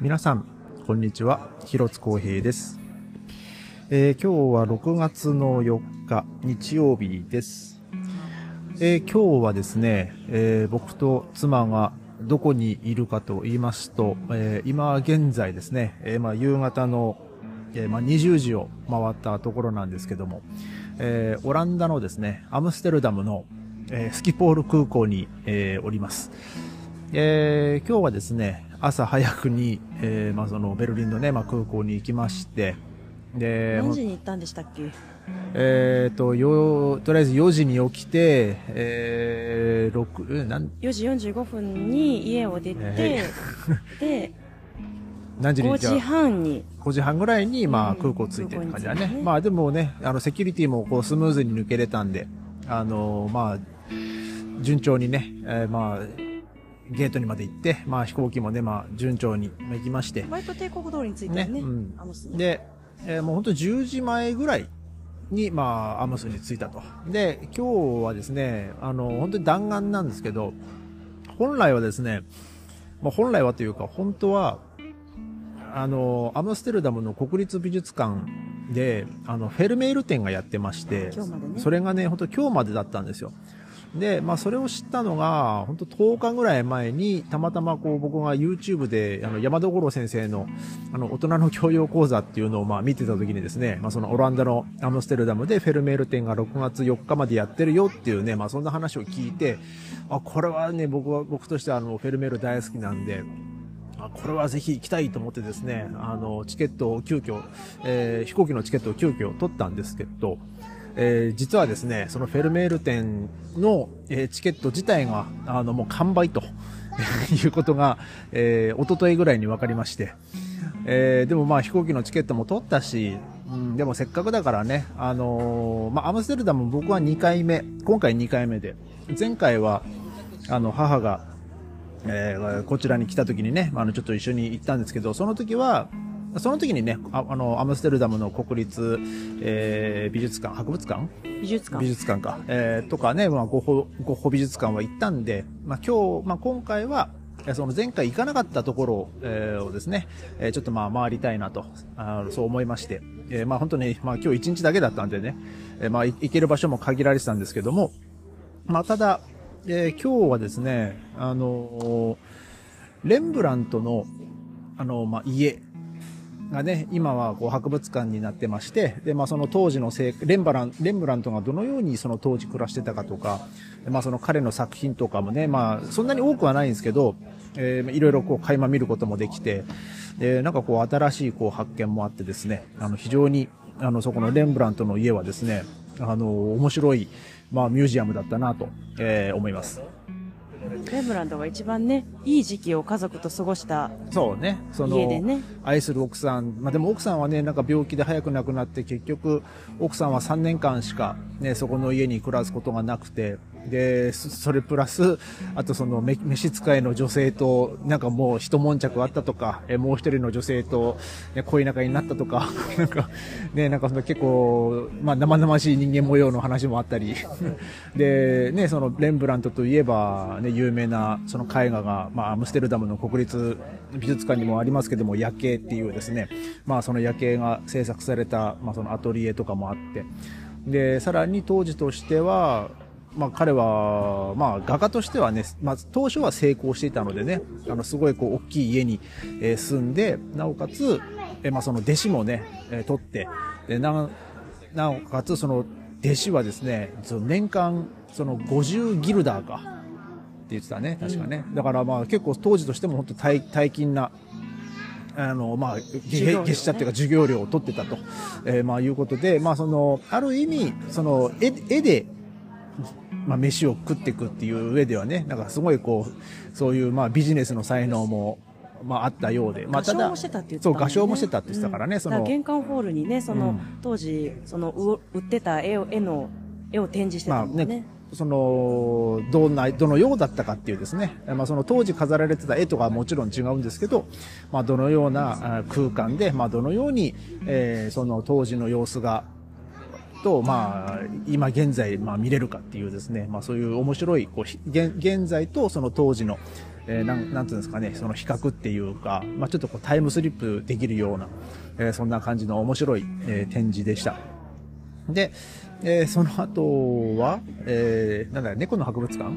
皆さん、こんにちは。広津光平です、えー今日は6月の4日、日曜日です。えー今日はですね、えー僕と妻がどこにいるかと言いますと、えー今現在ですね、えーまあ、夕方の、えーまあ、20時を回ったところなんですけども、えーオランダのですね、アムステルダムの、えースキポール空港に、えーおります。えー今日はですね、朝早くに、えーまあ、そのベルリンのね、まあ、空港に行きまして、で、何時に行ったんでしたっけ？えっ、と、よ、とりあえず4時に起きて、えー、6、えなん、4時45分に家を出て、え で5何時に？じゃあ時半に5時半ぐらいに、まあ、うん空港着いてる感じだね。ね。まあ、でもね、あの、セキュリティもこう、スムーズに抜けれたんで、あのまあ、順調にね、えーまあ、ゲートにまで行って、まあ、飛行機もね、まあ、順調に行きまして、割と帝国通りに着いたよねねうんアムスねで、えーもう本当10時前ぐらいに、まあ、アムスに着いたと。で、今日はですね、あの、本当に弾丸なんですけど、本来はですね、まあ、本来はというか、本当は、あの、アムステルダムの国立美術館で、あの、フェルメール展がやってまして、ねそれがね、本当今日までだったんですよ。で、まあ、それを知ったのが、本当10日ぐらい前に、たまたまこう、僕が YouTube で、あの、山田五郎先生の、あの、大人の教養講座っていうのをまあ見てた時にですね、まあそのオランダのアムステルダムでフェルメール展が6月4日までやってるよっていうね、まあそんな話を聞いて、あ、これはね、僕は、僕としてあの、フェルメール大好きなんで、あこれはぜひ行きたいと思ってですね、あの、チケットを急遽、えー飛行機のチケットを急遽取ったんですけど、えー実はですね、そのフェルメール展の、えーチケット自体が、あの、もう完売と いうことが、えー、一昨日ぐらいに分かりまして、えーでもまあ飛行機のチケットも取ったし、うん、でもせっかくだからね、あのーまあアムステルダム僕は2回目、今回2回目で、前回は、あの、母が、えーこちらに来た時にね、あの、ちょっと一緒に行ったんですけど、その時は、その時にね、ああの、アムステルダムの国立、えー美術館、博物館？美術館。美術館か、えーとかね、まあ、ゴッホ、美術館は行ったんで、まあ、今日、まあ、今回は、えーその前回行かなかったところを,、えーをですね、えーちょっとまあ回りたいなと、あーそう思いまして、えーまあ本当に、まあ今日一日だけだったんでね、えーまあい行ける場所も限られてたんですけども、まあただ、えー今日はですね、あのーレンブラントの、あのまあ家、がね、今はこう博物館になってまして、で、まあその当時のせいレンバラン、レンブラントがどのようにその当時暮らしてたかとか、まあその彼の作品とかもね、まあそんなに多くはないんですけど、えーいろいろこう垣間見ることもできて、で、なんかこう新しいこう発見もあってですね、あの非常に、あのそこのレンブラントの家はですね、あの面白い、まあミュージアムだったなと、えー思います。レンブランドが一番ねいい時期を家族と過ごしたそうね。その、家でね愛する奥さん。まあ、でも奥さんはね、なんか病気で早く亡くなって、結局、奥さんは3年間しか、ね、そこの家に暮らすことがなくて、で、それプラス、あとその、め召使いの女性と、なんかもう一悶着あったとか、えもう一人の女性と、ね、恋仲になったとか、なんか、ね、なんかその結構、まあ、生々しい人間模様の話もあったり、で、ね、その、レンブラントといえば、ね、有名な、その絵画が、まあ、アムステルダムの国立美術館にもありますけども、夜景っていうですね、まあ、その夜景が制作された、まあ、そのアトリエとかもあって、で、さらに当時としては、まあ、彼は、まあ、画家としてはね、まあ、当初は成功していたのでね、あの、すごいこう、大きい家に、住んで、なおかつ、まあ、その弟子もね、取って、で、な、なおかつ、その、弟子はですね、年間、その50ギルダーか、って言ってたね、確かね。だからまあ結構当時としても本当大大金な、あの、まあ、月謝っていうか授業料を取ってたと、えーまあいうことで、まあその、ある意味、その、絵絵で、まあ飯を食っていくっていう上ではね、なんかすごいこう、そういうまあビジネスの才能も、まああったようで、まあ合唱もしてたって言ってたそう、もんね。合唱もしてたって言ってたからね、うん。その、玄関ホールにねその、うん。当時そのう売ってた絵を絵の絵を展示してまあたもんね,、ね、その、どんな、どのようだったかっていうですね、まあその当時飾られてた絵とかはもちろん違うんですけど、まあどのような空間で、まあどのように、えーその当時の様子が、と、まあ、今現在、まあ見れるかっていうですね、まあそういう面白い、こう、現現在とその当時の、えーなん、なんていうんですかね、その比較っていうか、まあちょっとこうタイムスリップできるような、えーそんな感じの面白い、えー展示でした。で、えーその後は、えーなんだ猫の博物館？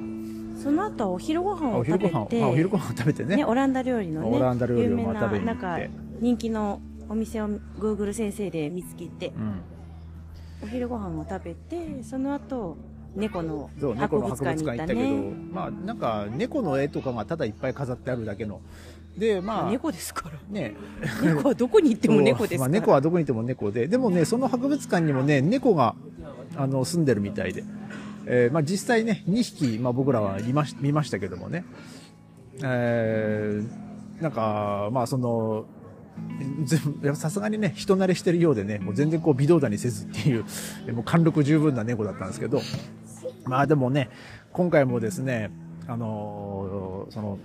その後お昼ご飯を食べて、あお昼ご飯を食べてね。ね、オランダ料理のね、オランダ料理を有名な、まあ食べに行ってなんか、人気のお店を Google 先生で見つけて、うん。お昼ご飯を食べて、その後、猫の博物物館に行ったけど、ね。まあなんか猫の絵とかがただいっぱい飾ってあるだけの。で、まあ、猫ですから。ね、猫はどこに行っても猫ですまあ。猫はどこにいても猫で、でもね、その博物館にもね、猫が、あの、住んでるみたいで。えーまあ実際ね、2匹、まあ僕らは見まし見ましたけどもね。えーなんか、まあその、さすがにね、人慣れしてるようでね、もう全然こう微動だにせずっていう、え もう貫禄十分な猫だったんですけど、まあでもね、今回もですね、あのーその、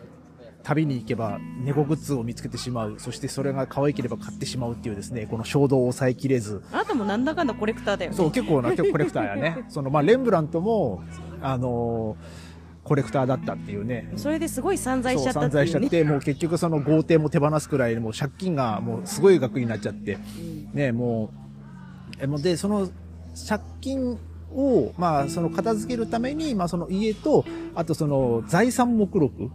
旅に行けば猫グッズを見つけてしまう。そしてそれが可愛ければ買ってしまうっていうですね、この衝動を抑えきれず。あなたもなんだかんだコレクターだよね。そう、結構なコレクターやね。その、まあ、レンブラントも、あのーコレクターだったっていうね。それですごい散財しちゃったっていうね。財しちゃって、もう結局その豪邸も手放すくらい、もう借金がもうすごい額になっちゃって、ね、もう、えもうで、その借金を、まあ、その片付けるために、まあ、その家と、あとその財産目録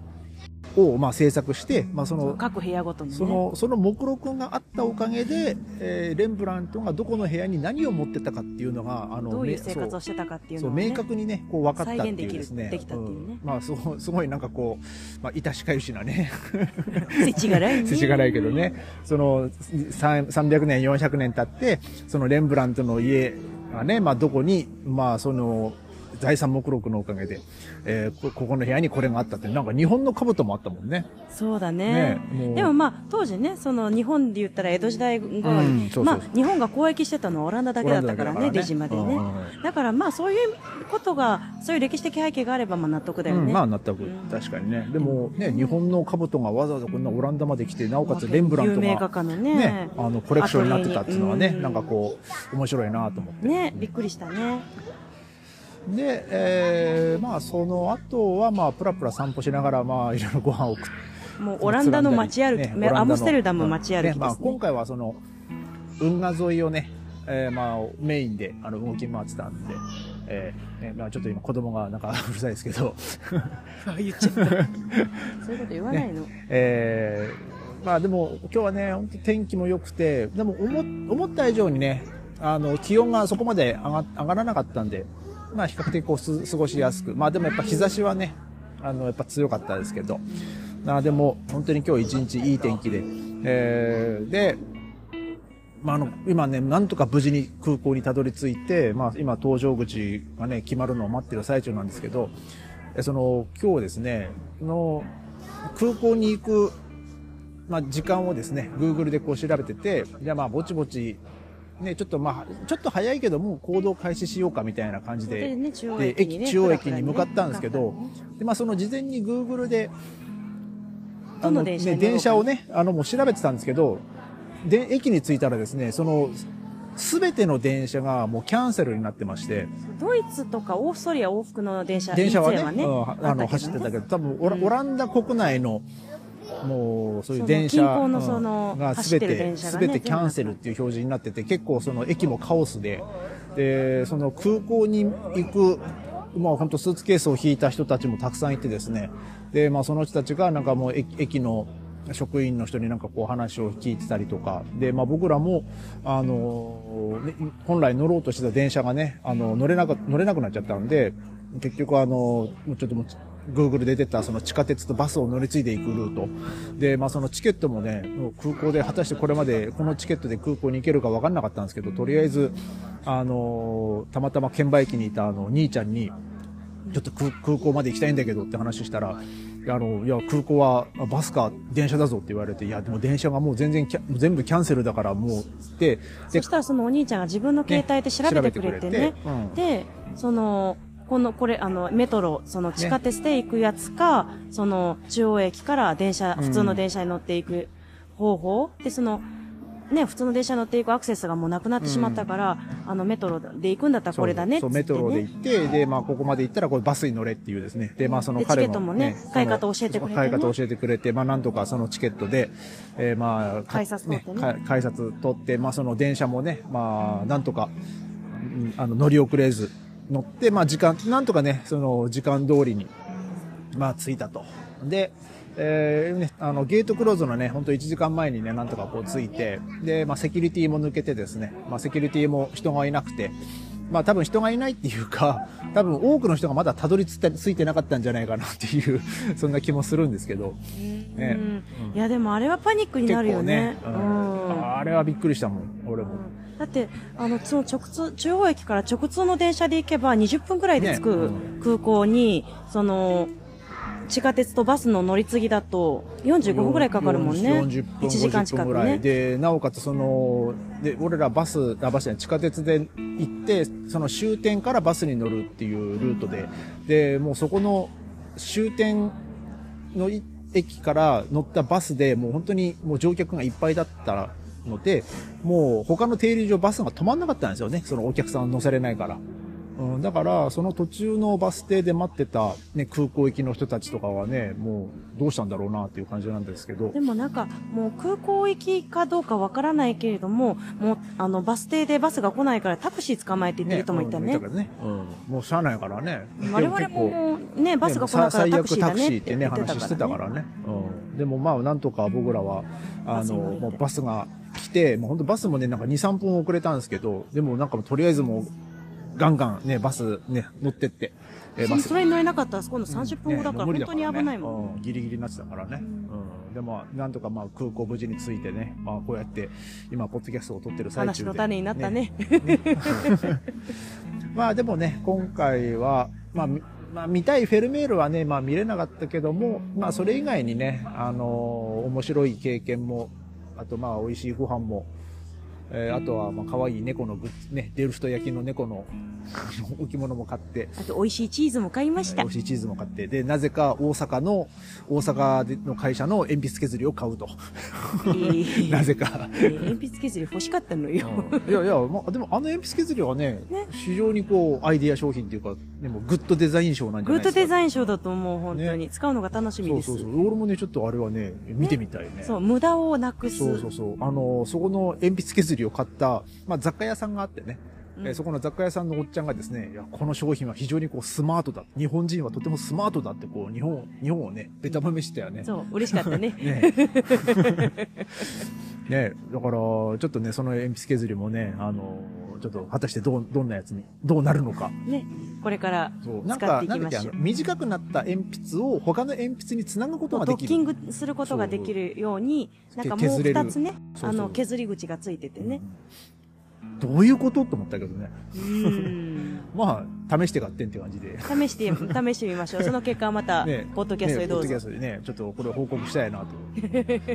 を、まあ、制作して、まあ、その、各部屋ごとにね。その、その目録があったおかげで、えーレンブラントがどこの部屋に何を持ってたかっていうのが、あの、どういう生活をしてたかっていうのを、ね、明確にね、こう分かったっていうですね。できたっていうねんまあ、すごい、すごいなんかこう、まあ、致しかゆしなね。世知辛いね。世知辛いけどね。その、さん300年、400年経って、そのレンブラントの家がね、まあ、どこに、まあ、その、財産目録のおかげで、えーこここの部屋にこれがあったって、なんか日本の兜もあったもんね。そうだね。ねでもまあ当時ねその日本で言ったら江戸時代頃に、まあ日本が交易してたのはオランダだけだったからねオランダだけ出島でね、だからまあそういうことがそういう歴史的背景があればまあ納得だよね、うん、まあ納得、確かにね。でもね、日本の兜がわざわざこんなオランダまで来て、なおかつレンブラント有名画が、家のねあの、コレクションになってたっていうのはね、うんなんかこう、面白いなと思って。ねびっくりしたねで、えーまあその後は、まあ、プラプラ散歩しながら、まあ、いろいろご飯を食って、もうオランダの街歩き、ねアムステルダム街歩きですね。まあ、今回はその、運河沿いをね、えーまあ、メインで、あの、動き回ってたんで、えーねまあ、ちょっと今子供がなんかうるさいですけど、言っちゃった。そういうこと言わないの、えーまあでも今日はね、本当天気も良くて、でも思思った以上にね、あの、気温がそこまで上が上がらなかったんで、まあ比較的こう過ごしやすく、まあでもやっぱ日差しはね、あの、やっぱ強かったですけど、まあでも本当に今日一日いい天気で、えーで、まあ、あの、今ね、なんとか無事に空港にたどり着いて、まあ、今、搭乗口がね、決まるのを待ってる最中なんですけど、その、今日ですね、の、空港に行く、まあ、時間をですね、Google でこう調べてて、じゃあまあ、ぼちぼち、ね、ちょっとまあ、ちょっと早いけども、行動開始しようかみたいな感じで、でね。中央で駅にね中央駅に向かったんですけどで、まあ、その事前に Google で、どのね、電車をね、あの、もう調べてたんですけど、で、駅に着いたらですね、その、すべての電車がもうキャンセルになってまして、ドイツとかオーストリア往復の電車電車はね、以前うんあの、走ってたけど、多分オラ、オランダ国内の、もう、そういう電車が走ってるすべて、キャンセルっていう表示になってて、結構その駅もカオスで、で、その空港に行く、まあ本当スーツケースを引いた人たちもたくさんいてですね、で、まあその人たちがなんかもう駅駅の職員の人になんかこう話を聞いてたりとか、で、まあ僕らも、あの、ね本来乗ろうとしてた電車がね、あの、乗れなく、乗れなくなっちゃったんで、結局あの、もうちょっと Google で出てたその地下鉄とバスを乗り継いでいくルート。で、まあそのチケットもね、空港で果たしてこれまでこのチケットで空港に行けるか分かんなかったんですけど、とりあえず、あの、たまたま券売機にいたあの、兄ちゃんに、ちょっと空空港まで行きたいんだけどって話したら、あの、いや、空港はあバスか電車だぞって言われて、いや、でも電車がもう全然全部キャンセルだからもう、で、でそしたらそのお兄ちゃんが自分の携帯で調べてくれてねねうんでそのこのこれあのメトロその地下鉄で行くやつか、その中央駅から電車うん。普通の電車に乗っていく方法、でそのね、普通の電車乗っていくアクセスがもうなくなってしまったから、あの、メトロで行くんだったらこれだね。っつそう。メトロで行って、で、まあ、ここまで行ったら、これバスに乗れっていうですね。で、まあ、そので彼の、チケットもね買い方教えてくれてね。買い方教えてくれて、まあ、なんとかそのチケットで、えーまあ、か改札取ってねか改札取って、まあ、その電車もね、まあ、なんとか、うんあの、乗り遅れず、乗って、まあ、時間、なんとかね、その、時間通りに、まあ、着いたと。で、えーね、あの、ゲートクローズのね、本当1時間前にね、なんとかこう着いて、で、まあ、セキュリティも抜けてですね、まあ、セキュリティも人がいなくて、まあ、多分人がいないっていうか、多分多くの人がまだたどり着いて着いてなかったんじゃないかなっていう、そんな気もするんですけど、ねうん。いや、でもあれはパニックになるよね。ねうんあれはびっくりしたもん、俺も。だって、あの、その直通、中央駅から直通の電車で行けば20分くらいで着く空港に、その、地下鉄とバスの乗り継ぎだと45分くらいかかるもんね。40分、1時間50近く分ぐらい。ね。で、なおかつその、で、俺らバス、あ、バスじゃない地下鉄で行って、その終点からバスに乗るっていうルートで、で、もうそこの終点のい駅から乗ったバスで、もう本当にもう乗客がいっぱいだったので、もう他の停留所バスが止まんなかったんですよね。そのお客さんを乗せれないから。うん、だから、その途中のバス停で待ってた、ね、空港行きの人たちとかはね、もうどうしたんだろうなっていう感じなんですけど。でもなんか、もう空港行きかどうかわからないけれども、もう、あの、バス停でバスが来ないからタクシー捕まえて言ってる人もいたね。うんね。うん。もうしゃあないからね。我々もね、バスが来ねないから最悪タクシーだタクシーってね、話してたからね。うん。でもまあ、なんとか僕らは、あの、もうバスが来て、もう本当バスもね、なんか2、3分遅れたんですけど、でもなんかとりあえずもう、ガンガンね、バスね、乗ってって、えーバスそれに乗れなかったら、今度30分後だから、本当に危ないもん。ん。うんギリギリになってたからね。うん。でも、なんとかまあ空港無事に着いてね、まあこうやって、今、ポッドキャストを撮ってる最中で。話の種になったね。まあでもね、今回は、まあ、みまあ見たいフェルメールはね、まあ見れなかったけども、まあそれ以外にね、あのー面白い経験も、あとまあ美味しいご飯も、えーあとはまあ可愛い猫のグッズ、ね、デルフト焼きの猫の 置物も買って、あと、美味しいチーズも買いました美。味しいチーズも買って、で、なぜか大阪の、大阪での会社の鉛筆削りを買うと。えー なぜか。えー鉛筆削り欲しかったのよ。いやいや、まあ、でもあの鉛筆削りはね、非常にこう、アイディア商品っていうか、でもグッドデザイン賞なんじゃグッないですか。ドデザイン賞だと思う、本当に。使うのが楽しみです。そうそうそう。俺もね、ちょっとあれはね、見てみたいね。そう、無駄をなくす。そうそうそう。あの、そこの鉛筆削りを買った、まあ、雑貨屋さんがあってね。えーそこの雑貨屋さんのおっちゃんがですね、いや、この商品は非常にこうスマートだ。日本人はとてもスマートだってこう、日本、日本をね、ベタ褒めしてたよね。そう、嬉しかったね。ね ねだから、ちょっとね、その鉛筆削りもね、あの、ちょっと果たしてどう、どんなやつに、どうなるのか。ね。これから使っ、ていきましょう。短くなった鉛筆を他の鉛筆につなぐことができる。ドッキングすることができるように、なんかもう二つね、あの、削り口がついててね。どういうこと？と思ったけどね。うん。まあ、試して買ってんって感じで。試して、試してみましょう。その結果はまた、ねポッドキャストでどうぞ。ねポッドキャストでね、ちょっとこれ報告したいなと。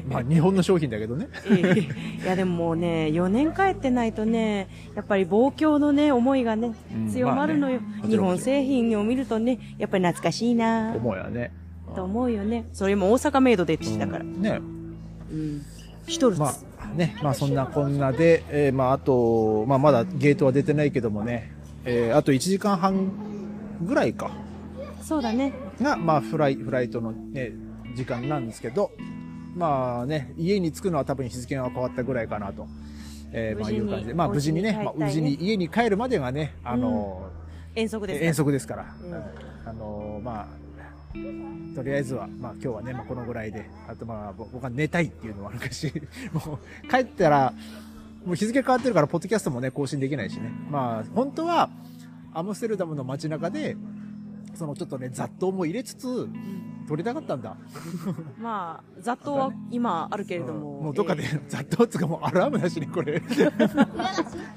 まあ、日本の商品だけどね。え えいやでももうね、4年帰ってないとね、やっぱり望郷のね、思いがねうん、強まるのよ。まあね日本製品を見るとね、やっぱり懐かしいな思うやね。と思うよね。それも大阪メイドでってしたから。ね。うん。シュトルツ。まあ、ね、まあそんなこんなで、えーまああと、まあまだゲートは出てないけどもね、えーあと1時間半ぐらいか。そうだね。が、まあ、フライ、フライトのね、時間なんですけど、まあね、家に着くのは多分日付が変わったぐらいかなと、えーまあいう感じで、まあ無事にね、まあ無事に家に帰るまでがね、あの遠足ですー、遠足ですから、うん。うん。あのーまあ、とりあえずは、まあ今日はね、まあこのぐらいで、あとまあぼ僕は寝たいっていうのもあるかし、もう帰ったら、もう日付変わってるから、ポッドキャストもね、更新できないしね。まあ、本当は、アムステルダムの街中で、そのちょっとね、雑踏も入れつつ、撮りたかったんだ。まあ、雑踏は今あるけれどうんも。もうどっかでええ雑踏っつうかもうアラームなしにこれ。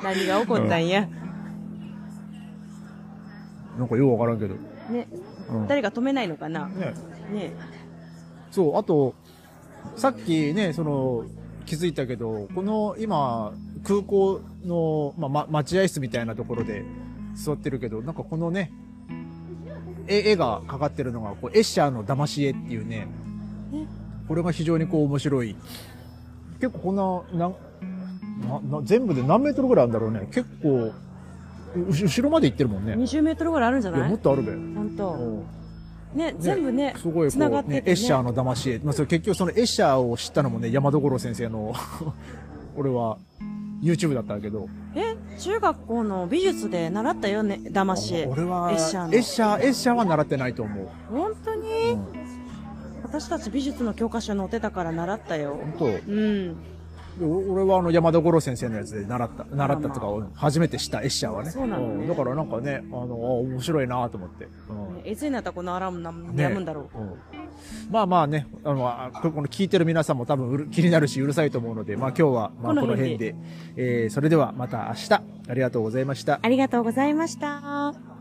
何が起こったんや。なんかようわからんけど。ね。うん誰か止めないのかなね。ねそう、あと、さっきね、その、気づいたけど、この今、空港の、まあ、ま、待合室みたいなところで座ってるけど、なんかこのね、絵絵がかかってるのが、こう、エッシャーの騙し絵っていうね、ねこれが非常にこう面白い。結構こんな、なんなな全部で何メートルぐらいあるんだろうね。結構、う後ろまで行ってるもんね。20メートルぐらいあるんじゃい？や、ないもっとあるべ。本当。うんね、全部ね、すごいこう、繋がってて、ねね、エッシャーの騙し絵。まあ、それ結局そのエッシャーを知ったのもね、山所先生の、俺は、YouTube だったけど。え、中学校の美術で習ったよね、騙し絵。俺は、エッシャーの。エッシャー、エッシャーは習ってないと思う。本当に、うん。私たち美術の教科書載ってたから習ったよ。本当？うん。俺はあの山田五郎先生のやつで習った、習ったとかまを初めて知ったエッシャーはね。そうなのねんだからなんかね、あの、あ面白いなと思って。うんいなったらこのアラームなねやむんだろう。うんまあまあね、あの、あここの聞いてる皆さんも多分うる気になるしうるさいと思うので、まあ今日はまあここの辺での辺で、えー、それではまた明日、ありがとうございました。ありがとうございました。